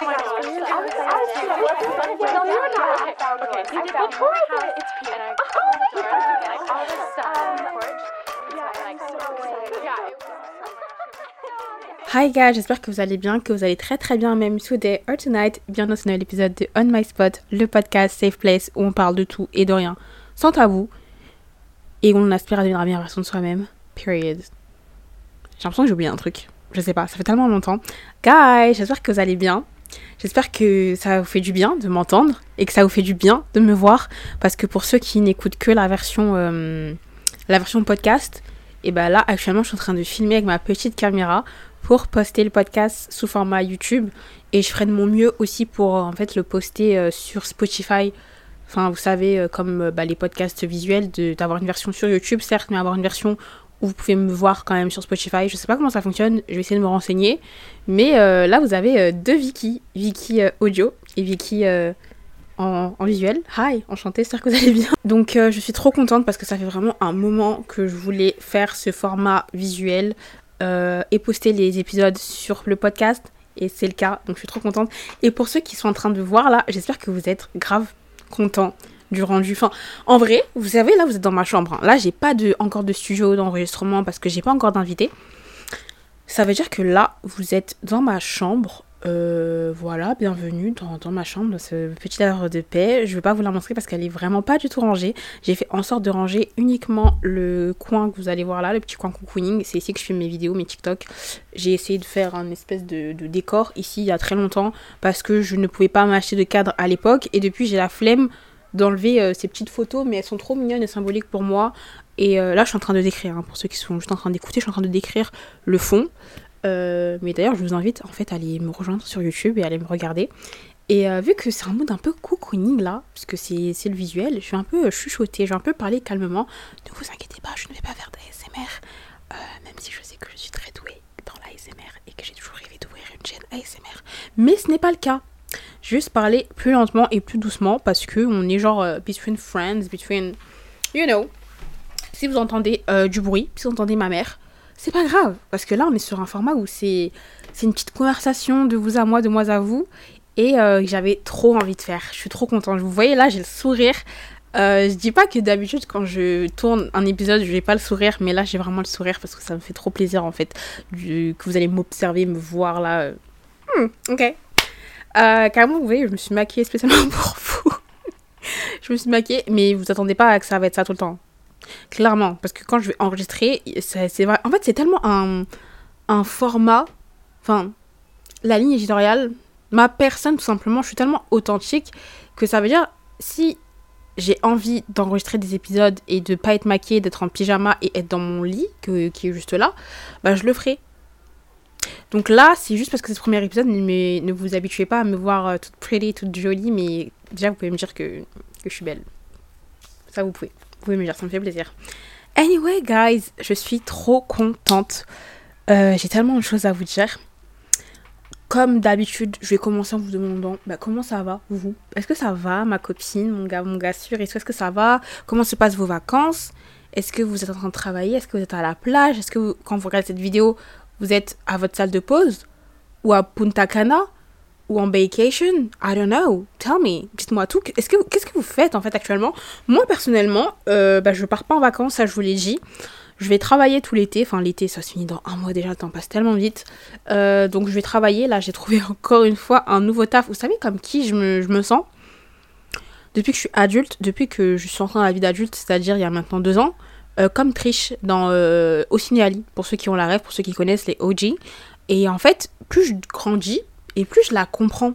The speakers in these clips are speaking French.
Hi guys, j'espère que vous allez bien, que vous allez très très bien même today or tonight. Bienvenue dans un nouvel épisode de On My Spot, le podcast Safe Place où on parle de tout et de rien, sans tabou, et on aspire à devenir la meilleure version de soi-même. Period. J'ai l'impression que j'ai oublié un truc. Je sais pas, ça fait tellement longtemps. Guys, j'espère que vous allez bien. J'espère que ça vous fait du bien de m'entendre et que ça vous fait du bien de me voir. Parce que pour ceux qui n'écoutent que la version, euh, la version podcast, et ben là actuellement je suis en train de filmer avec ma petite caméra pour poster le podcast sous format YouTube. Et je ferai de mon mieux aussi pour en fait le poster euh, sur Spotify. Enfin, vous savez, euh, comme bah, les podcasts visuels, d'avoir une version sur YouTube, certes, mais avoir une version vous pouvez me voir quand même sur Spotify. Je sais pas comment ça fonctionne, je vais essayer de me renseigner. Mais euh, là, vous avez euh, deux Vicky, Vicky euh, audio et Vicky en, en, visuel. Hi, enchantée, j'espère que vous allez bien. Donc je suis trop contente parce que ça fait vraiment un moment que je voulais faire ce format visuel et poster les épisodes sur le podcast. Et c'est le cas, donc je suis trop contente. Et pour ceux qui sont en train de voir là, j'espère que vous êtes grave contents du rendu. Enfin, en vrai, vous savez, là, vous êtes dans ma chambre. Hein. Là, j'ai pas de, encore de studio d'enregistrement parce que j'ai pas encore d'invité. Ça veut dire que là, vous êtes dans ma chambre. Euh, voilà, bienvenue dans, dans, ma chambre, ce petit havre de paix. Je vais pas vous la montrer parce qu'elle est vraiment pas du tout rangée. J'ai fait en sorte de ranger uniquement le coin que vous allez voir là, le petit coin cocooning. C'est ici que je filme mes vidéos, mes TikTok. J'ai essayé de faire un espèce de, décor ici il y a très longtemps parce que je ne pouvais pas m'acheter de cadre à l'époque. Et depuis, j'ai la flemme d'enlever euh, ces petites photos, mais elles sont trop mignonnes et symboliques pour moi. Et euh, là, je suis en train de décrire, hein, pour ceux qui sont juste en train d'écouter, je suis en train de décrire le fond. Euh, mais d'ailleurs, je vous invite en fait à aller me rejoindre sur YouTube et à aller me regarder. Et vu que c'est un mode un peu cocooning là, puisque c'est le visuel, je vais un peu chuchoter, je vais un peu parler calmement. Ne vous inquiétez pas, je ne vais pas faire d'ASMR, même si je sais que je suis très douée dans l'ASMR et que j'ai toujours rêvé d'ouvrir une chaîne ASMR. Mais ce n'est pas le cas juste parler plus lentement et plus doucement parce que on est genre euh, between friends, between, you know. Si vous entendez euh, du bruit, si vous entendez ma mère, c'est pas grave parce que là on est sur un format où c'est c'est une petite conversation de vous à moi, de moi à vous et euh, j'avais trop envie de faire. Je suis trop contente. Vous voyez là, j'ai le sourire. je dis pas que d'habitude quand je tourne un épisode, je n'ai pas le sourire, mais là j'ai vraiment le sourire parce que ça me fait trop plaisir en fait que vous allez m'observer, me voir là. Hmm, ok, euh, vous voyez, je me suis maquillée spécialement pour vous. je me suis maquillée, mais vous attendez pas à que ça va être ça tout le temps. Clairement, parce que quand je vais enregistrer, c'est vrai. En fait, c'est tellement un, un format. Enfin, la ligne éditoriale, ma personne, tout simplement, je suis tellement authentique que ça veut dire si j'ai envie d'enregistrer des épisodes et de pas être maquillée, d'être en pyjama et être dans mon lit, que, qui est juste là, bah je le ferai. Donc là, c'est juste parce que c'est le premier épisode, ne vous habituez pas à me voir euh, toute pretty, toute jolie, mais déjà vous pouvez me dire que, je suis belle. Ça vous pouvez. Vous pouvez me dire, ça me fait plaisir. Anyway, guys, je suis trop contente. Euh, j'ai tellement de choses à vous dire. Comme d'habitude, je vais commencer en vous demandant bah, comment ça va, vous? Est-ce que ça va, ma copine, mon gars, mon gars sûr? Est-ce que ça va? Comment se passent vos vacances? Est-ce que vous êtes en train de travailler? Est-ce que vous êtes à la plage? Est-ce que quand vous regardez cette vidéo, vous êtes à votre salle de pause? Ou à Punta Cana? Ou en vacation? I don't know. Tell me. Dites-moi tout. Est-ce que, qu'est-ce que vous faites en fait actuellement? Moi personnellement, euh, bah, je pars pas en vacances, ça je vous l'ai dit. Je vais travailler tout l'été. Enfin, l'été, ça se finit dans un mois déjà, le temps passe tellement vite. Euh, donc, je vais travailler. Là, j'ai trouvé encore une fois un nouveau taf. Vous savez comme qui je me, je me sens? Depuis que je suis adulte, depuis que je suis entrée dans la vie d'adulte, c'est-à-dire il y a maintenant deux ans, euh, comme Trish dans euh, Ali, pour ceux qui ont la rêve, pour ceux qui connaissent les OG. Et en fait, plus je grandis et plus je la comprends.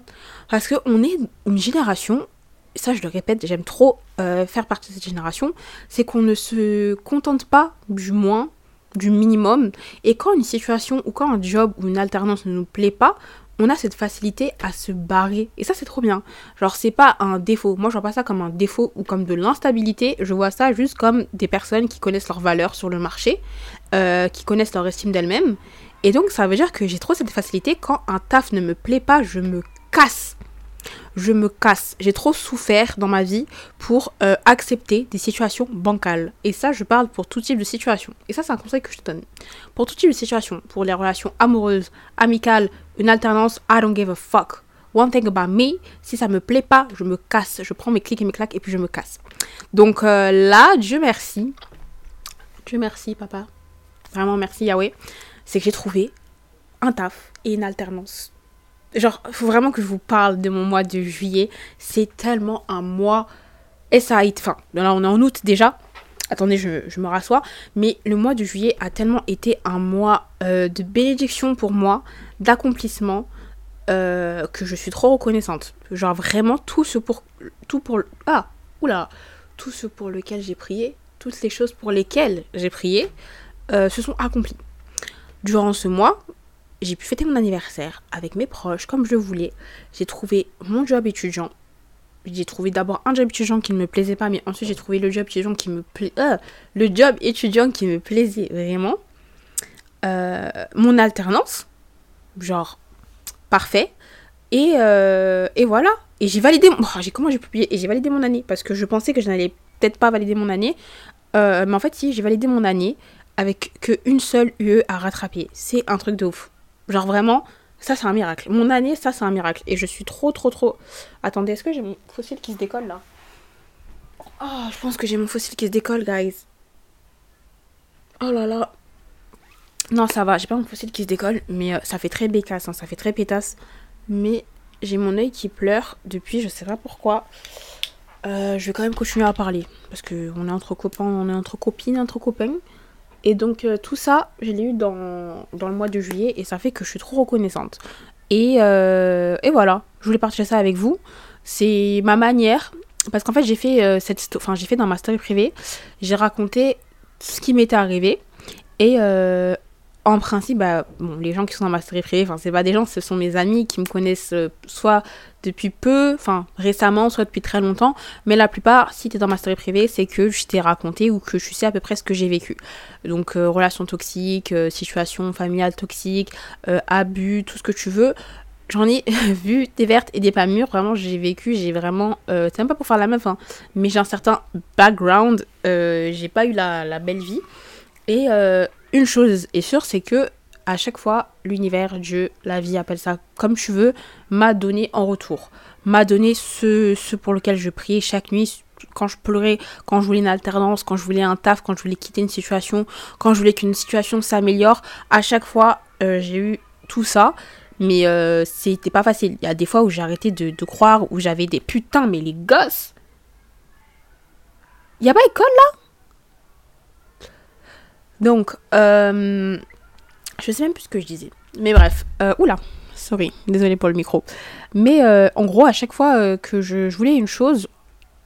Parce qu'on est une génération, ça je le répète, j'aime trop euh, faire partie de cette génération, c'est qu'on ne se contente pas du moins, du minimum. Et quand une situation ou quand un job ou une alternance ne nous plaît pas, on a cette facilité à se barrer. Et ça, c'est trop bien. Genre, c'est pas un défaut. Moi, je vois pas ça comme un défaut ou comme de l'instabilité. Je vois ça juste comme des personnes qui connaissent leur valeur sur le marché, euh, qui connaissent leur estime d'elles-mêmes. Et donc, ça veut dire que j'ai trop cette facilité. Quand un taf ne me plaît pas, je me casse je me casse. J'ai trop souffert dans ma vie pour euh, accepter des situations bancales. Et ça, je parle pour tout type de situation. Et ça, c'est un conseil que je te donne. Pour tout type de situation, pour les relations amoureuses, amicales, une alternance, I don't give a fuck. One thing about me, si ça me plaît pas, je me casse. Je prends mes clics et mes claques et puis je me casse. Donc euh, là, Dieu merci. Dieu merci, papa. Vraiment merci, Yahweh. C'est que j'ai trouvé un taf et une alternance. Genre, faut vraiment que je vous parle de mon mois de juillet. C'est tellement un mois. Et ça a été. Enfin, là, on est en août déjà. Attendez, je, me rassois. Mais le mois de juillet a tellement été un mois euh, de bénédiction pour moi, d'accomplissement, euh, que je suis trop reconnaissante. Genre vraiment tout ce pour tout pour ah oula tout ce pour lequel j'ai prié, toutes les choses pour lesquelles j'ai prié euh, se sont accomplies. Durant ce mois, j'ai pu fêter mon anniversaire avec mes proches comme je voulais. J'ai trouvé mon job étudiant. J'ai trouvé d'abord un job étudiant qui ne me plaisait pas, mais ensuite j'ai trouvé le job étudiant qui me plaisait. Euh, le job étudiant qui me plaisait vraiment. mon alternance, genre parfait. Et, euh, et voilà. Et j'ai validé. Oh, j'ai publié Et j'ai validé mon année parce que je pensais que je n'allais peut-être pas valider mon année. Euh, mais en fait, si, j'ai validé mon année avec qu'une seule UE à rattraper. C'est un truc de ouf. Genre vraiment, ça c'est un miracle. Mon année, ça c'est un miracle. Et je suis trop, trop, trop. Attendez, est-ce que j'ai mon fossile qui se décolle là? Oh, je pense que j'ai mon fossile qui se décolle, guys. Oh là là. Non, ça va, j'ai pas mon fossile qui se décolle, mais euh, ça fait très bécasse, hein, ça fait très pétasse. Mais j'ai mon œil qui pleure depuis, je sais pas pourquoi. Euh, je vais quand même continuer à parler, parce qu'on est entre copains, on est entre copines, entre copains. Et donc euh, tout ça, je l'ai eu dans, le mois de juillet, et ça fait que je suis trop reconnaissante. Et, et voilà, je voulais partager ça avec vous. C'est ma manière, parce qu'en fait j'ai fait cette, enfin j'ai fait dans ma story privée, j'ai raconté ce qui m'était arrivé. Et en principe, bah, les gens qui sont dans ma série privée, enfin, c'est pas des gens, ce sont mes amis qui me connaissent euh, soit depuis peu, enfin, récemment, soit depuis très longtemps. Mais la plupart, si tu es dans ma story privée, c'est que je t'ai raconté ou que je sais à peu près ce que j'ai vécu. Donc, euh, relations toxiques, euh, situation familiale toxique, abus, tout ce que tu veux. J'en ai vu des vertes et des pas mûres. Vraiment, j'ai vécu, j'ai vraiment. c'est même pas pour faire la meuf, hein, mais j'ai un certain background. j'ai pas eu la, la belle vie. Et une chose est sûre, c'est que à chaque fois, l'univers, Dieu, la vie, appelle ça comme tu veux, m'a donné en retour. M'a donné ce, ce pour lequel je priais chaque nuit, quand je pleurais, quand je voulais une alternance, quand je voulais un taf, quand je voulais quitter une situation, quand je voulais qu'une situation s'améliore. À chaque fois, euh, j'ai eu tout ça. Mais euh, c'était pas facile. Il y a des fois où j'ai arrêté de, de, croire, où j'avais des putains, mais les gosses. Y a pas école là? Donc, euh, je sais même plus ce que je disais. Mais bref, euh, oula, sorry, désolé pour le micro. Mais euh, en gros, à chaque fois que je, voulais une chose,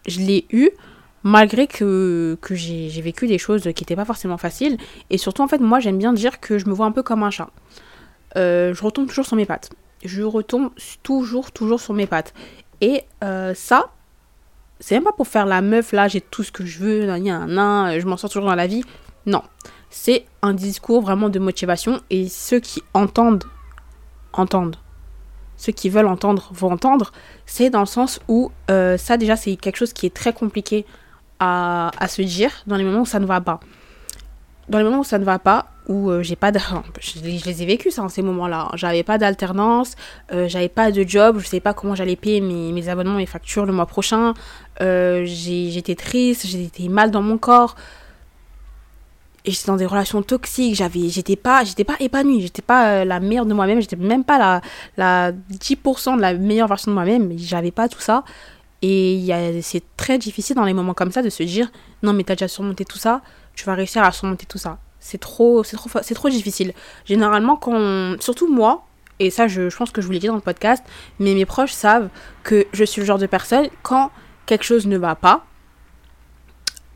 je l'ai eu, malgré que, j'ai vécu des choses qui n'étaient pas forcément faciles. Et surtout, en fait, moi, j'aime bien dire que je me vois un peu comme un chat. je retombe toujours sur mes pattes. Je retombe toujours, toujours sur mes pattes. Et ça, c'est même pas pour faire la meuf, là, j'ai tout ce que je veux, je m'en sors toujours dans la vie. Non c'est un discours vraiment de motivation et ceux qui entendent, entendent. Ceux qui veulent entendre vont entendre. C'est dans le sens où euh, ça déjà c'est quelque chose qui est très compliqué à, se dire dans les moments où ça ne va pas. Dans les moments où ça ne va pas, où euh, j'ai pas de... Je, les ai vécus ça en ces moments-là. J'avais pas d'alternance, euh, j'avais pas de job, je sais pas comment j'allais payer mes, mes, abonnements, mes factures le mois prochain. j'étais triste, j'étais mal dans mon corps et j'étais dans des relations toxiques, j'avais j'étais pas j'étais pas épanouie, j'étais pas euh, la meilleure de moi-même, j'étais même pas la la 10% de la meilleure version de moi-même, j'avais pas tout ça et c'est très difficile dans les moments comme ça de se dire non mais t'as déjà surmonté tout ça, tu vas réussir à surmonter tout ça. C'est trop c'est trop c'est trop difficile. Généralement quand surtout moi et ça je, je pense que je vous l'ai dit dans le podcast, mais mes proches savent que je suis le genre de personne quand quelque chose ne va pas,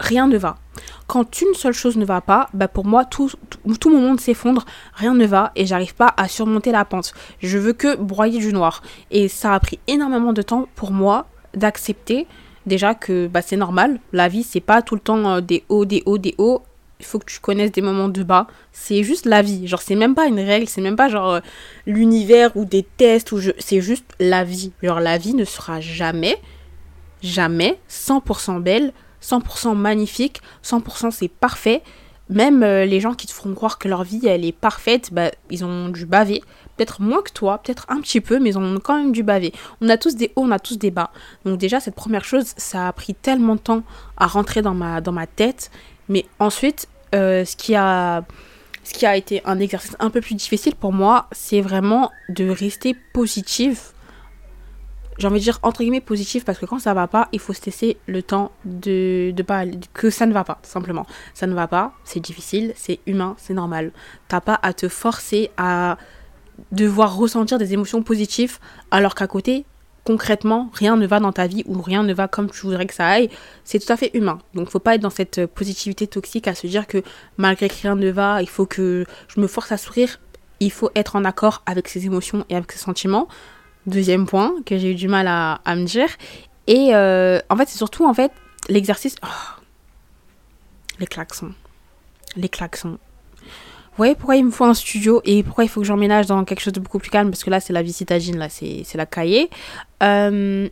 rien ne va. Quand une seule chose ne va pas, bah pour moi, tout, tout, mon monde s'effondre, rien ne va et j'arrive pas à surmonter la pente. Je veux que broyer du noir. Et ça a pris énormément de temps pour moi d'accepter déjà que bah, c'est normal. La vie, c'est pas tout le temps euh, des hauts, des hauts, des hauts. Il faut que tu connaisses des moments de bas. C'est juste la vie. Genre, c'est même pas une règle, c'est même pas genre euh, l'univers ou des tests. ou je... C'est juste la vie. Genre, la vie ne sera jamais, jamais 100% belle 100% magnifique, 100% c'est parfait. Même euh, les gens qui te feront croire que leur vie elle est parfaite, bah, ils ont dû baver peut-être moins que toi, peut-être un petit peu, mais on a quand même dû baver. On a tous des hauts, on a tous des bas. Donc déjà, cette première chose, ça a pris tellement de temps à rentrer dans ma, dans ma tête. Mais ensuite, euh, ce, qui a, ce qui a été un exercice un peu plus difficile pour moi, c'est vraiment de rester positive j'ai envie de dire entre guillemets positif parce que quand ça va pas, il faut se laisser le temps de, de pas que ça ne va pas, simplement. Ça ne va pas, c'est difficile, c'est humain, c'est normal. T'as pas à te forcer à devoir ressentir des émotions positives alors qu'à côté, concrètement, rien ne va dans ta vie ou rien ne va comme tu voudrais que ça aille. C'est tout à fait humain. Donc faut pas être dans cette positivité toxique à se dire que malgré que rien ne va, il faut que je me force à sourire. Il faut être en accord avec ses émotions et avec ses sentiments. Deuxième point que j'ai eu du mal à, me dire. Et euh, en fait, c'est surtout en fait l'exercice. Oh, les klaxons. Les klaxons. Vous voyez pourquoi il me faut un studio et pourquoi il faut que j'emménage dans quelque chose de beaucoup plus calme? Parce que là, c'est la vie citadine, là, c'est la cahier. Euh,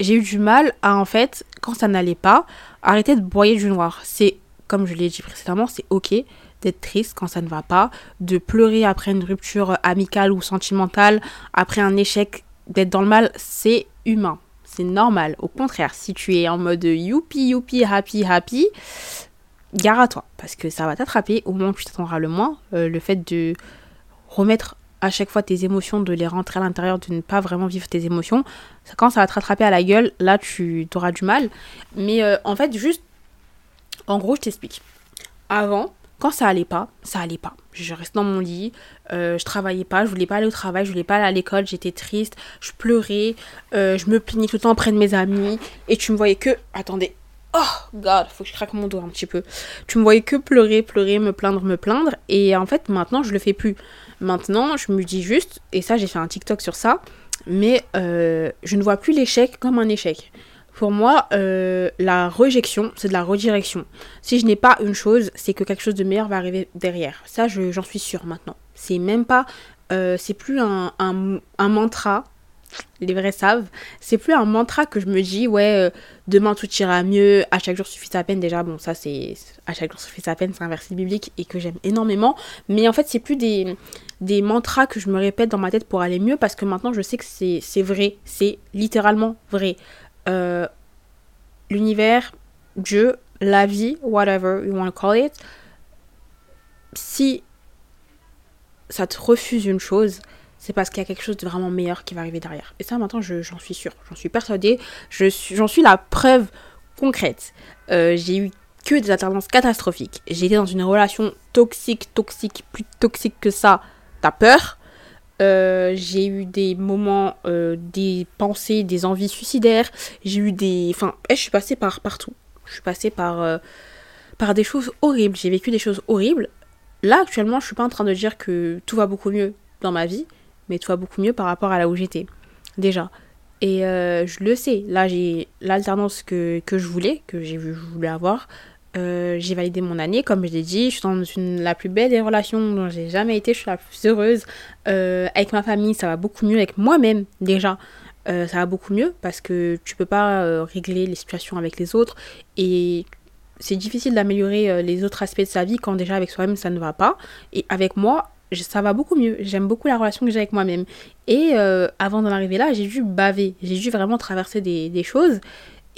j'ai eu du mal à, en fait, quand ça n'allait pas, arrêter de broyer du noir. C'est, comme je l'ai dit précédemment, c'est ok d'être triste quand ça ne va pas, de pleurer après une rupture amicale ou sentimentale, après un échec, d'être dans le mal, c'est humain. C'est normal. Au contraire, si tu es en mode youpi, youpi, happy, happy, gare à toi. Parce que ça va t'attraper au moment où tu t'attendras le moins. Euh, le fait de remettre à chaque fois tes émotions, de les rentrer à l'intérieur, de ne pas vraiment vivre tes émotions, quand ça va te rattraper à la gueule, là tu auras du mal. Mais euh, en fait, juste, en gros, je t'explique. Avant, quand ça allait pas, ça allait pas. Je restais dans mon lit, euh, je travaillais pas, je voulais pas aller au travail, je voulais pas aller à l'école, j'étais triste, je pleurais, euh, je me plaignais tout le temps auprès de mes amis, et tu me voyais que. Attendez. Oh god, faut que je craque mon dos un petit peu. Tu me voyais que pleurer, pleurer, me plaindre, me plaindre, et en fait maintenant je le fais plus. Maintenant je me dis juste, et ça j'ai fait un TikTok sur ça, mais euh, je ne vois plus l'échec comme un échec. Pour moi, euh, la rejection, c'est de la redirection. Si je n'ai pas une chose, c'est que quelque chose de meilleur va arriver derrière. Ça, j'en suis sûre maintenant. C'est même pas. Euh, c'est plus un, mantra. Les vrais savent. C'est plus un mantra que je me dis, ouais, euh, demain tout ira mieux, à chaque jour suffit sa peine. Déjà, bon, ça, c'est. À chaque jour suffit sa peine, c'est un verset biblique et que j'aime énormément. Mais en fait, c'est plus des des mantras que je me répète dans ma tête pour aller mieux parce que maintenant je sais que c'est vrai, c'est littéralement vrai. Euh, l'univers, Dieu, la vie, whatever you want to call it, si ça te refuse une chose, c'est parce qu'il y a quelque chose de vraiment meilleur qui va arriver derrière. Et ça, maintenant, j'en suis sûre, j'en suis persuadée, j'en suis, suis la preuve concrète. Euh, j'ai eu que des alternances catastrophiques. J'ai été dans une relation toxique, toxique, plus toxique que ça. T'as peur? Euh, j'ai eu des moments, euh, des pensées, des envies suicidaires. J'ai eu des... Enfin, eh, je suis passée par partout. Je suis passée par, euh, par des choses horribles. J'ai vécu des choses horribles. Là, actuellement, je suis pas en train de dire que tout va beaucoup mieux dans ma vie, mais tout va beaucoup mieux par rapport à là où j'étais. Déjà. Et je le sais. Là, j'ai l'alternance que, que je voulais, que j'ai je voulais avoir. Euh, j'ai validé mon année, comme je l'ai dit. Je suis dans la plus belle des relations dont j'ai jamais été. Je suis la plus heureuse. Euh, avec ma famille, ça va beaucoup mieux. Avec moi-même, déjà, euh, ça va beaucoup mieux parce que tu peux pas régler les situations avec les autres. Et c'est difficile d'améliorer les autres aspects de sa vie quand déjà avec soi-même ça ne va pas. Et avec moi, ça va beaucoup mieux. J'aime beaucoup la relation que j'ai avec moi-même. Et avant d'en arriver là, j'ai dû baver. J'ai dû vraiment traverser des choses.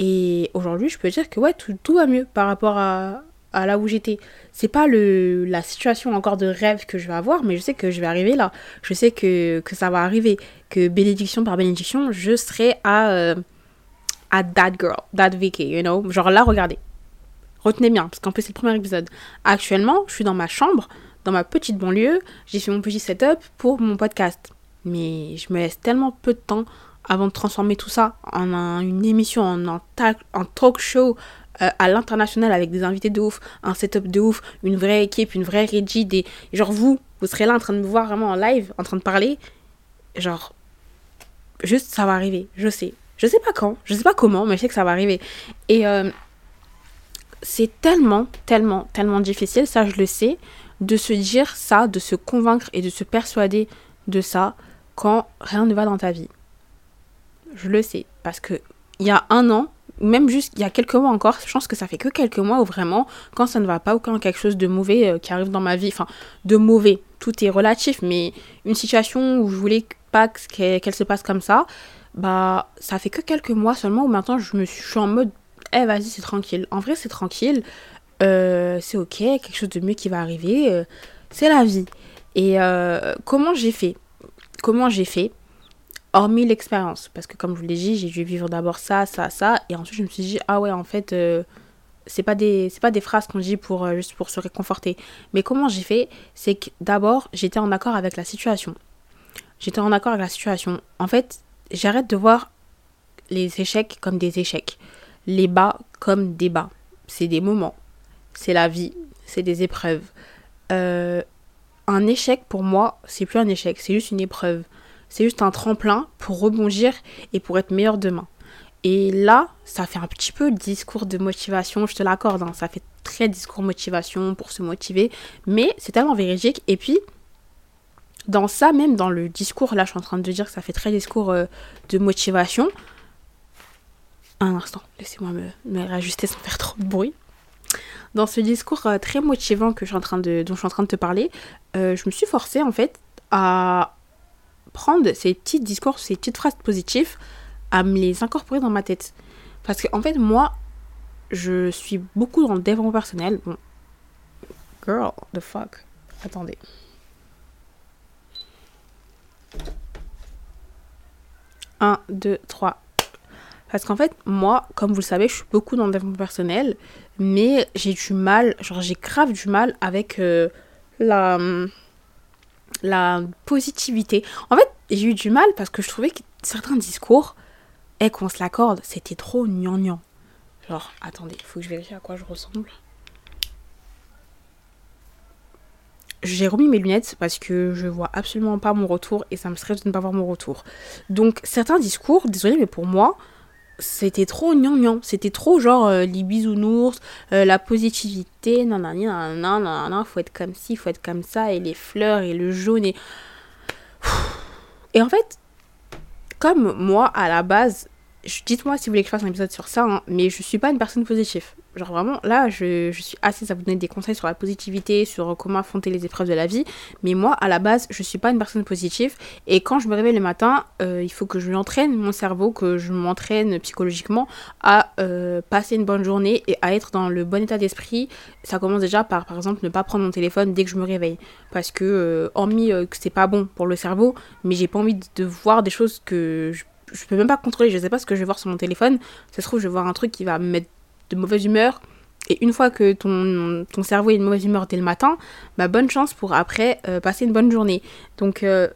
Et aujourd'hui, je peux dire que ouais, tout, va mieux par rapport à, là où j'étais. C'est pas le, la situation encore de rêve que je vais avoir, mais je sais que je vais arriver là. Je sais que, que ça va arriver. Que bénédiction par bénédiction, je serai à, euh, à that girl, that Vicky, you know. Genre là, regardez. Retenez bien, parce qu'en plus, c'est le premier épisode. Actuellement, je suis dans ma chambre, dans ma petite banlieue. J'ai fait mon petit setup pour mon podcast. Mais je me laisse tellement peu de temps avant de transformer tout ça en une émission, en un, talk show euh, à l'international avec des invités de ouf, un setup de ouf, une vraie équipe, une vraie régie, des... genre vous, vous serez là en train de me voir vraiment en live, en train de parler, genre, juste ça va arriver, je sais. Je sais pas quand, je sais pas comment, mais je sais que ça va arriver. Et euh, c'est tellement, tellement, tellement difficile, ça je le sais, de se dire ça, de se convaincre et de se persuader de ça quand rien ne va dans ta vie je le sais. Parce que il y a un an, même juste il y a quelques mois encore, je pense que ça fait que quelques mois où vraiment, quand ça ne va pas ou quand quelque chose de mauvais euh, qui arrive dans ma vie, enfin, de mauvais, tout est relatif, mais une situation où je voulais pas qu'elle se passe comme ça, bah ça fait que quelques mois seulement où maintenant je me suis, en mode, eh vas-y c'est tranquille. En vrai c'est tranquille, euh, c'est ok, quelque chose de mieux qui va arriver, euh, c'est la vie. Et comment j'ai fait? Comment j'ai fait? Hormis l'expérience, parce que comme je vous l'ai dit, j'ai dû vivre d'abord ça, ça, ça, et ensuite je me suis dit ah ouais en fait c'est pas des pas des phrases qu'on dit pour juste pour se réconforter. Mais comment j'ai fait C'est que d'abord j'étais en accord avec la situation. J'étais en accord avec la situation. En fait, j'arrête de voir les échecs comme des échecs, les bas comme des bas. C'est des moments, c'est la vie, c'est des épreuves. Euh, un échec pour moi, c'est plus un échec, c'est juste une épreuve. C'est juste un tremplin pour rebondir et pour être meilleur demain. Et là, ça fait un petit peu discours de motivation, je te l'accorde, hein. ça fait très discours motivation pour se motiver, mais c'est tellement véridique. Et puis, dans ça, même dans le discours, là je suis en train de dire que ça fait très discours euh, de motivation. Un instant, laissez-moi me, me, réajuster sans faire trop de bruit. Dans ce discours euh, très motivant que je suis en train de, dont je suis en train de te parler, euh, je me suis forcée en fait à prendre ces petits discours, ces petites phrases positives, à me les incorporer dans ma tête. Parce qu'en en fait, moi, je suis beaucoup dans le développement personnel. Girl, the fuck. Attendez. 1, 2, 3. Parce qu'en fait, moi, comme vous le savez, je suis beaucoup dans le développement personnel, mais j'ai du mal, genre j'ai grave du mal avec euh, la, la positivité. En fait, j'ai eu du mal parce que je trouvais que certains discours, et qu'on se l'accorde, c'était trop gnangnan. Genre, attendez, il faut que je vérifie à quoi je ressemble. j'ai remis mes lunettes parce que je vois absolument pas mon retour et ça me stresse de ne pas voir mon retour. Donc certains discours, désolé mais pour moi, c'était trop gnangnan, c'était trop genre euh, les bisounours, euh, la positivité, nanani, nanana, nanana, faut être comme ci, faut être comme ça, et les fleurs, et le jaune, et... Et en fait, comme moi, à la base, dites-moi si vous voulez que je fasse un épisode sur ça, hein, mais je suis pas une personne positive. Genre vraiment, là, je, suis assise à vous donner des conseils sur la positivité, sur comment affronter les épreuves de la vie. Mais moi, à la base, je suis pas une personne positive. Et quand je me réveille le matin, euh, il faut que je lui entraîne mon cerveau, que je m'entraîne psychologiquement à euh, passer une bonne journée et à être dans le bon état d'esprit. Ça commence déjà par, par exemple, ne pas prendre mon téléphone dès que je me réveille. Parce que, euh, hormis que c'est pas bon pour le cerveau, mais j'ai pas envie de voir des choses que je je peux même pas contrôler, je sais pas ce que je vais voir sur mon téléphone. Ça se trouve, je vais voir un truc qui va me mettre de mauvaise humeur. Et une fois que ton, cerveau est de mauvaise humeur dès le matin, bah bonne chance pour après euh, passer une bonne journée. Donc euh,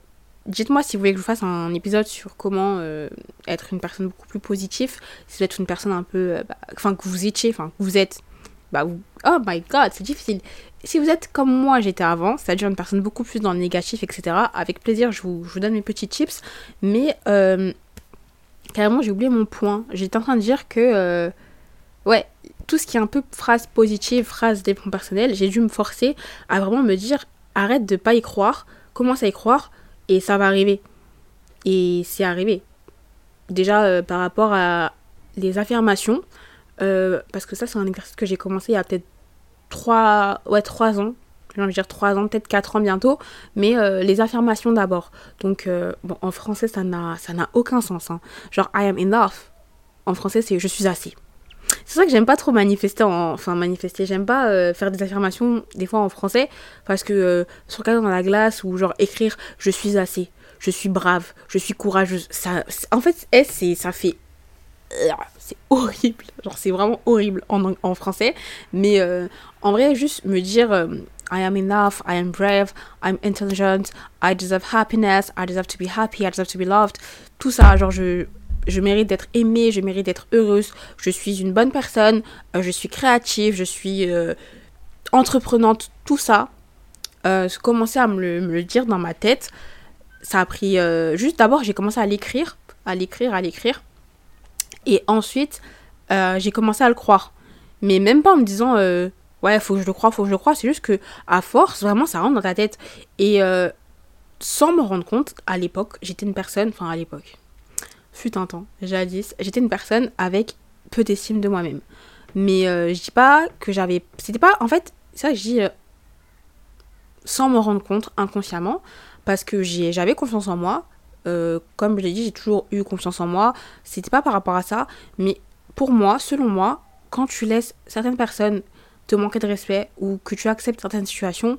dites-moi si vous voulez que je vous fasse un épisode sur comment euh, être une personne beaucoup plus positive. Si vous êtes une personne un peu... Bah, enfin, que vous étiez, enfin, que vous êtes... Bah, oh my god, c'est difficile. Si vous êtes comme moi j'étais avant, c'est-à-dire une personne beaucoup plus dans le négatif, etc., avec plaisir, je vous, donne mes petits tips. Mais carrément j'ai oublié mon point. J'étais en train de dire que ouais, tout ce qui est un peu phrase positive, phrase développement personnel, j'ai dû me forcer à vraiment me dire arrête de pas y croire, commence à y croire et ça va arriver. Et c'est arrivé. Déjà euh, par rapport à les affirmations, euh, parce que ça c'est un exercice que j'ai commencé il y a peut-être 3, ouais, 3 ans, j'ai envie de dire 3 ans, peut-être 4 ans bientôt, mais euh, les affirmations d'abord. Donc, bon, en français, ça n'a, ça n'a aucun sens. Hein. Genre, I am enough. En français, c'est je suis assez. C'est ça que j'aime pas trop manifester, enfin manifester, j'aime pas euh, faire des affirmations des fois en français parce que se regarder dans la glace ou genre écrire je suis assez, je suis brave, je suis courageuse, ça, en fait, c'est, ça fait c'est horrible. Genre, c'est vraiment horrible en, en français. Mais en vrai, juste me dire I am enough, I am brave, I'm intelligent, I deserve happiness, I deserve to be happy, I deserve to be loved. Tout ça, genre je, je mérite d'être aimée, je mérite d'être heureuse, je suis une bonne personne, euh, je suis créative, je suis euh, entreprenante, tout ça. Euh, commencer à me le, dire dans ma tête. Ça a pris euh, juste d'abord, j'ai commencé à l'écrire, à l'écrire, à l'écrire. Et ensuite, j'ai commencé à le croire. Mais même pas en me disant ouais, faut que je le croie, faut que je le croie. C'est juste que, à force, vraiment, ça rentre dans ta tête. Et sans me rendre compte, à l'époque, j'étais une personne, enfin, à l'époque, fut un temps, jadis, j'étais une personne avec peu d'estime de moi-même. Mais euh, je dis pas que j'avais. C'était pas. En fait, ça, je dis. Euh, sans me rendre compte inconsciemment parce que j'avais confiance en moi. Euh, comme je l'ai dit, j'ai toujours eu confiance en moi. C'était pas par rapport à ça, mais pour moi, selon moi, quand tu laisses certaines personnes te manquer de respect ou que tu acceptes certaines situations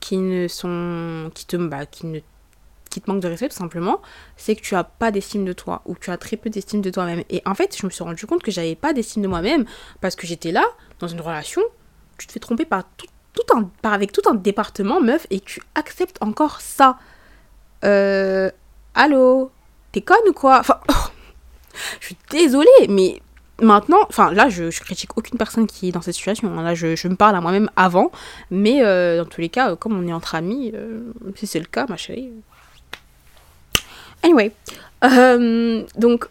qui ne sont qui te bah, qui ne qui te manquent de respect tout simplement, c'est que tu as pas d'estime de toi ou tu as très peu d'estime de toi-même. Et en fait, je me suis rendu compte que j'avais pas d'estime de moi-même parce que j'étais là dans une relation, tu te fais tromper par tout, tout un, par avec tout un département meuf et tu acceptes encore ça. Euh allô, t'es conne ou quoi? Enfin, je suis désolée, mais maintenant, enfin là, je, critique aucune personne qui est dans cette situation. Hein. Là, je, me parle à moi-même avant, mais euh, dans tous les cas, comme on est entre amis, euh, si c'est le cas, ma chérie. Anyway, euh, donc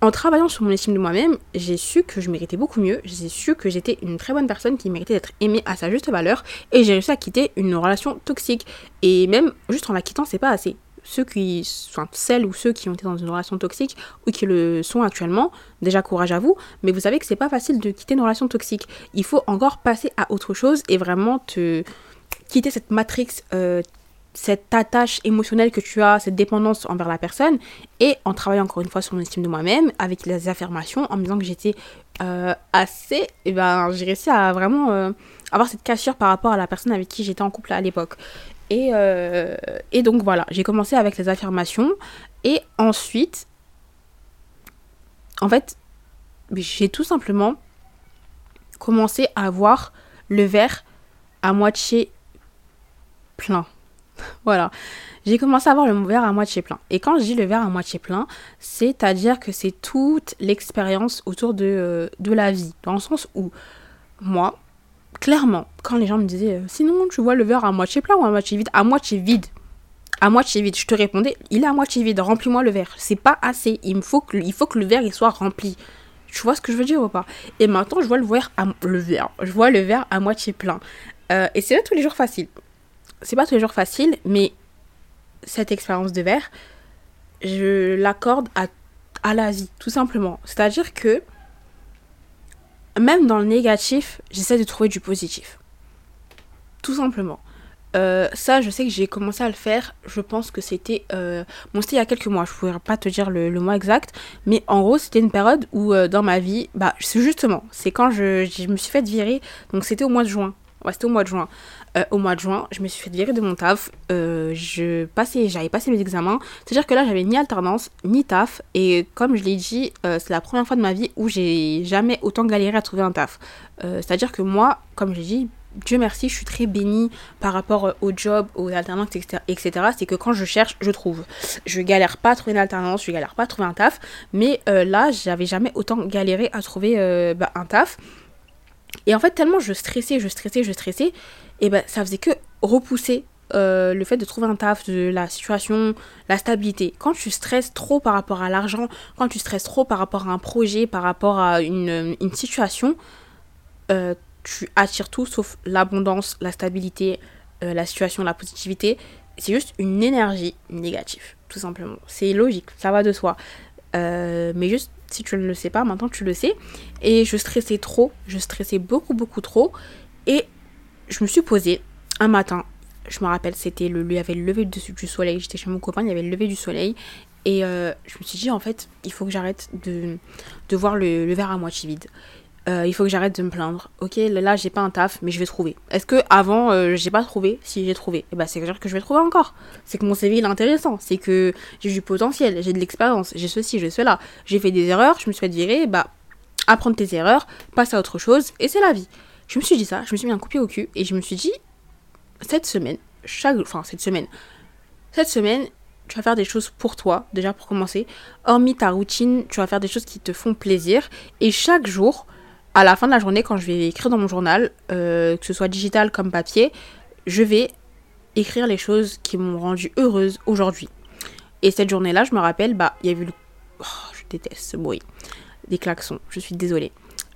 en travaillant sur mon estime de moi-même, j'ai su que je méritais beaucoup mieux. J'ai su que j'étais une très bonne personne qui méritait d'être aimée à sa juste valeur, et j'ai réussi à quitter une relation toxique. Et même juste en la quittant, c'est pas assez ceux qui, enfin, celles ou ceux qui ont été dans une relation toxique ou qui le sont actuellement, déjà courage à vous, mais vous savez que c'est pas facile de quitter une relation toxique. Il faut encore passer à autre chose et vraiment te quitter cette matrix, euh, cette attache émotionnelle que tu as, cette dépendance envers la personne, et en travaillant encore une fois sur mon estime de moi-même, avec les affirmations, en me disant que j'étais euh, assez, et ben j'ai réussi à vraiment euh, avoir cette cassure par rapport à la personne avec qui j'étais en couple à l'époque. Euh, et, donc voilà, j'ai commencé avec les affirmations. Et ensuite, en fait, j'ai tout simplement commencé à voir le verre à moitié plein. voilà. J'ai commencé à voir le verre à moitié plein. Et quand je dis le verre à moitié plein, c'est-à-dire que c'est toute l'expérience autour de, euh, de la vie. Dans le sens où, moi, clairement, quand les gens me disaient euh, sinon tu vois le verre à moitié plein ou à moitié vide, à moitié vide. À moitié vide, je te répondais, il est à moitié vide, remplis-moi le verre. C'est pas assez, il me faut que, il faut que le verre il soit rempli. Tu vois ce que je veux dire ou pas? Et maintenant, je vois le verre, à, le verre, je vois le verre à moitié plein. Euh, et c'est pas tous les jours facile. C'est pas tous les jours facile, mais cette expérience de verre, je l'accorde à, à la vie, tout simplement. C'est-à-dire que même dans le négatif, j'essaie de trouver du positif. Tout simplement. Euh, ça, je sais que j'ai commencé à le faire. Je pense que c'était. Euh, bon, c'était il y a quelques mois. Je ne pourrais pas te dire le, mois exact. Mais en gros, c'était une période où, euh, dans ma vie, bah, justement, c'est quand je, je, me suis fait virer. Donc, c'était au mois de juin. Ouais, c'était au mois de juin. Euh, au mois de juin, je me suis fait virer de mon taf. Euh, je passais, j'avais passé mes examens. C'est-à-dire que là, j'avais ni alternance, ni taf. Et comme je l'ai dit, euh, c'est la première fois de ma vie où j'ai jamais autant galéré à trouver un taf. C'est-à-dire que moi, comme je l'ai dit, Dieu merci, je suis très bénie par rapport au job, aux alternances, etc. C'est que quand je cherche, je trouve. Je galère pas à trouver une alternance, je galère pas à trouver un taf. Mais là, j'avais jamais autant galéré à trouver bah, un taf. Et en fait, tellement je stressais, je stressais, je stressais, et ben ça faisait que repousser euh, le fait de trouver un taf, de la situation, la stabilité. Quand tu stresses trop par rapport à l'argent, quand tu stresses trop par rapport à un projet, par rapport à une, une situation, euh, tu attires tout sauf l'abondance, la stabilité, euh, la situation, la positivité. C'est juste une énergie négative, tout simplement. C'est logique, ça va de soi. mais juste si tu ne le sais pas, maintenant tu le sais. Et je stressais trop, je stressais beaucoup, beaucoup trop. Et je me suis posée un matin, je me rappelle, c'était le, il y avait le lever du, du soleil. J'étais chez mon copain, il y avait le lever du soleil. Et euh, je me suis dit, en fait, il faut que j'arrête de, de voir le, le verre à moitié vide. Euh, il faut que j'arrête de me plaindre. Ok, là j'ai pas un taf, mais je vais trouver. Est-ce que avant euh, j'ai pas trouvé Si j'ai trouvé, eh ben c'est dire que je vais trouver encore. C'est que mon CV il est intéressant, c'est que j'ai du potentiel, j'ai de l'expérience, j'ai ceci, j'ai cela. J'ai fait des erreurs, je me suis fait virer, bah apprendre tes erreurs, passer à autre chose, et c'est la vie. Je me suis dit ça, je me suis mis un coup au cul, et je me suis dit cette semaine, chaque, enfin cette semaine, cette semaine, tu vas faire des choses pour toi, déjà pour commencer. Hormis ta routine, tu vas faire des choses qui te font plaisir, et chaque jour à la fin de la journée, quand je vais écrire dans mon journal, euh, que ce soit digital comme papier, je vais écrire les choses qui m'ont rendue heureuse aujourd'hui. Et cette journée-là, je me rappelle, bah, il y a eu le... Oh, je déteste ce bruit. Des klaxons, je suis désolée.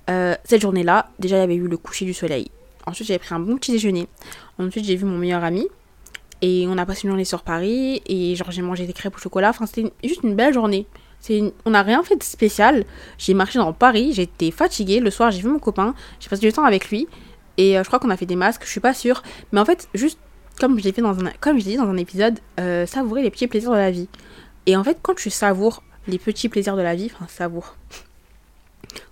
Euh, cette journée-là, déjà, il y avait eu le coucher du soleil. Ensuite, j'avais pris un bon petit déjeuner. Ensuite, j'ai vu mon meilleur ami. Et on a passé une journée sur Paris. Et genre, j'ai mangé des crêpes au chocolat. Enfin, c'était juste une belle journée. On n'a rien fait de spécial. J'ai marché dans Paris, j'étais fatiguée. Le soir, j'ai vu mon copain, j'ai passé du temps avec lui. Et euh, je crois qu'on a fait des masques, je suis pas sûre. Mais en fait, juste comme je l'ai fait dans comme je dit dans un épisode, euh, savourer les petits plaisirs de la vie. Et en fait, quand tu savoures les petits plaisirs de la vie, enfin savoure,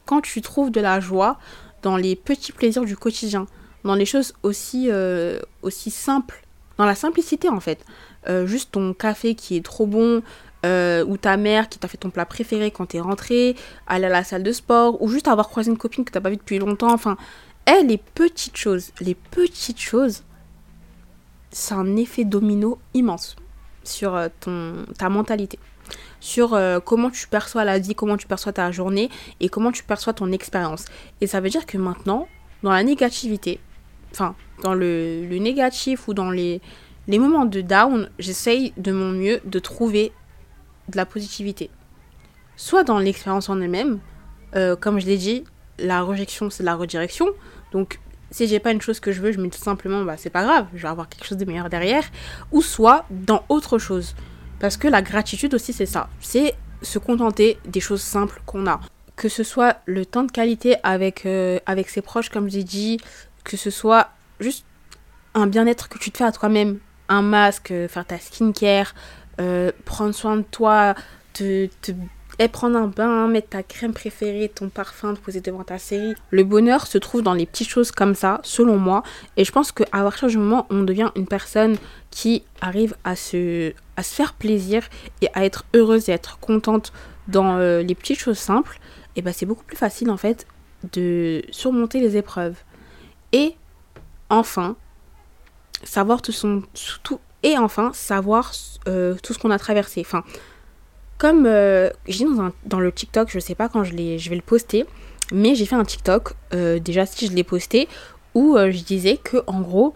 quand tu trouves de la joie dans les petits plaisirs du quotidien, dans les choses aussi, euh, aussi simples, dans la simplicité en fait. Juste ton café qui est trop bon, ou ta mère qui t'a fait ton plat préféré quand t'es rentré, aller à la salle de sport, ou juste avoir croisé une copine que t'as pas vue depuis longtemps. Enfin, eh, les petites choses, les petites choses, c'est un effet domino immense sur euh, ton, ta mentalité, sur euh, comment tu perçois la vie, comment tu perçois ta journée et comment tu perçois ton expérience. Et ça veut dire que maintenant, dans la négativité, enfin, dans le, négatif ou dans les, les moments de down, j'essaye de mon mieux de trouver de la positivité. Soit dans l'expérience en elle-même, euh, comme je l'ai dit, la rejection, c'est la redirection. Donc, si j'ai pas une chose que je veux, je me dis tout simplement, bah c'est pas grave, je vais avoir quelque chose de meilleur derrière, ou soit dans autre chose. Parce que la gratitude aussi, c'est ça. C'est se contenter des choses simples qu'on a. Que ce soit le temps de qualité avec, euh, avec ses proches, comme j'ai dit, que ce soit juste un bien-être que tu te fais à toi-même, un masque, euh, faire ta skincare, euh, prendre soin de toi, te, te et prendre un bain, mettre ta crème préférée, ton parfum, te poser devant ta série. Le bonheur se trouve dans les petites choses comme ça, selon moi. Et je pense qu'à partir du moment où on devient une personne qui arrive à se, à se faire plaisir et à être heureuse et être contente dans euh, les petites choses simples, et ben c'est beaucoup plus facile en fait de surmonter les épreuves. Et enfin, savoir tout son tout et enfin savoir euh, tout ce qu'on a traversé. Enfin, comme euh, j'ai dit dans, le TikTok, je sais pas quand je, je vais le poster, mais j'ai fait un TikTok, euh, déjà si je l'ai posté, où je disais que en gros,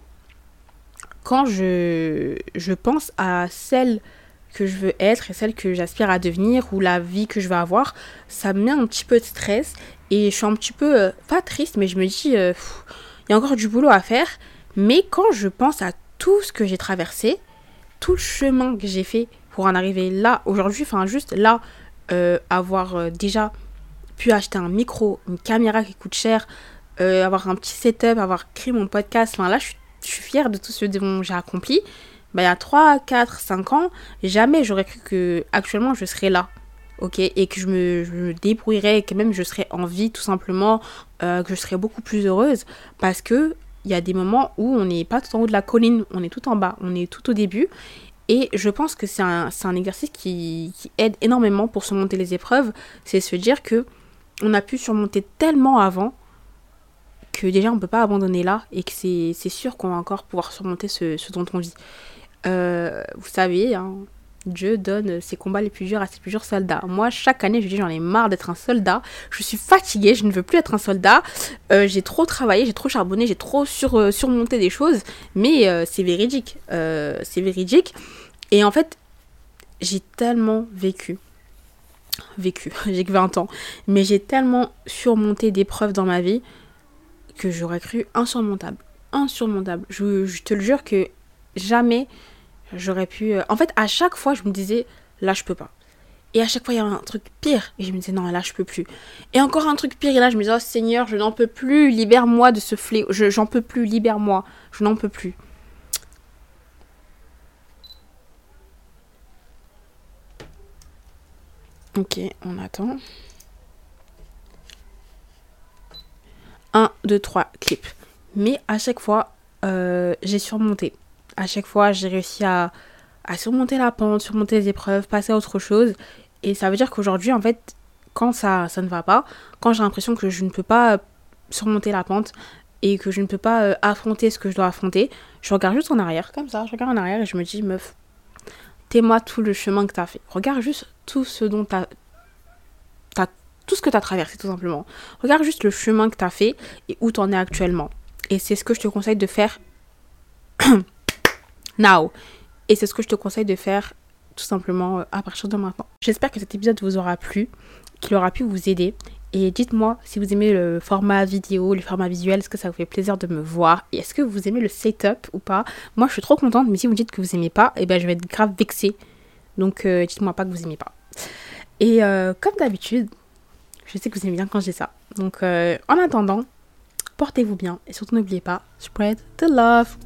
quand je, je pense à celle que je veux être et celle que j'aspire à devenir ou la vie que je veux avoir, ça me met un petit peu de stress et je suis un petit peu, pas triste, mais je me dis, il y a encore du boulot à faire. Mais quand je pense à tout ce que j'ai traversé, tout le chemin que j'ai fait pour en arriver là aujourd'hui, enfin juste là, euh, avoir euh, déjà pu acheter un micro, une caméra qui coûte cher, euh, avoir un petit setup, avoir créé mon podcast, enfin là je, suis fière de tout ce dont j'ai accompli. Bah, il y a 3, 4, 5 ans, jamais j'aurais cru que actuellement je serais là. Ok, et que je me, je me débrouillerais, que même je serais en vie tout simplement, que je serais beaucoup plus heureuse parce que il y a des moments où on n'est pas tout en haut de la colline, on est tout en bas, on est tout au début. Et je pense que c'est un, un, exercice qui, qui, aide énormément pour surmonter les épreuves. C'est se dire que on a pu surmonter tellement avant que déjà on ne peut pas abandonner là et que c'est sûr qu'on va encore pouvoir surmonter ce, ce dont on vit. Euh, vous savez, hein, Dieu donne ses combats les plus durs à ses plus durs soldats. Moi, chaque année, je dis j'en ai marre d'être un soldat. Je suis fatiguée, je ne veux plus être un soldat. Euh, j'ai trop travaillé, j'ai trop charbonné, j'ai trop sur, euh, surmonté des choses. Mais euh, c'est véridique. c'est véridique. Et en fait, j'ai tellement vécu. Vécu, j'ai que 20 ans. Mais j'ai tellement surmonté d'épreuves dans ma vie que j'aurais cru insurmontable. Insurmontable. Je, je te le jure que jamais J'aurais pu. Euh, en fait, à chaque fois, je me disais, là, je peux pas. Et à chaque fois, il y avait un truc pire. Et je me disais, non, là, je peux plus. Et encore un truc pire. Et là, je me disais, oh Seigneur, je n'en peux plus. Libère-moi de ce fléau. Je, j'en peux plus. Libère-moi. Je n'en peux plus. Ok, on attend. 1, 2, 3, clip. Mais à chaque fois, euh, j'ai surmonté à chaque fois, j'ai réussi à, surmonter la pente, surmonter les épreuves, passer à autre chose. Et ça veut dire qu'aujourd'hui, en fait, quand ça, ça ne va pas, quand j'ai l'impression que je ne peux pas surmonter la pente et que je ne peux pas euh, affronter ce que je dois affronter, je regarde juste en arrière, comme ça, je regarde en arrière et je me dis, meuf, t'es-moi tout le chemin que t'as fait. Regarde juste tout ce dont t'as tout ce que tu as traversé tout simplement. Regarde juste le chemin que tu as fait et où tu en es actuellement. Et c'est ce que je te conseille de faire now. Et c'est ce que je te conseille de faire tout simplement euh, à partir de maintenant. J'espère que cet épisode vous aura plu, qu'il aura pu vous aider. Et dites-moi si vous aimez le format vidéo, le format visuel, est-ce que ça vous fait plaisir de me voir? Et est-ce que vous aimez le setup ou pas? Moi je suis trop contente, mais si vous dites que vous aimez pas, eh ben je vais être grave vexée. Donc euh, dites-moi pas que vous aimez pas. Et euh, comme d'habitude, je sais que vous aimez bien quand j'ai ça. Donc en attendant, portez-vous bien et surtout n'oubliez pas, spread the love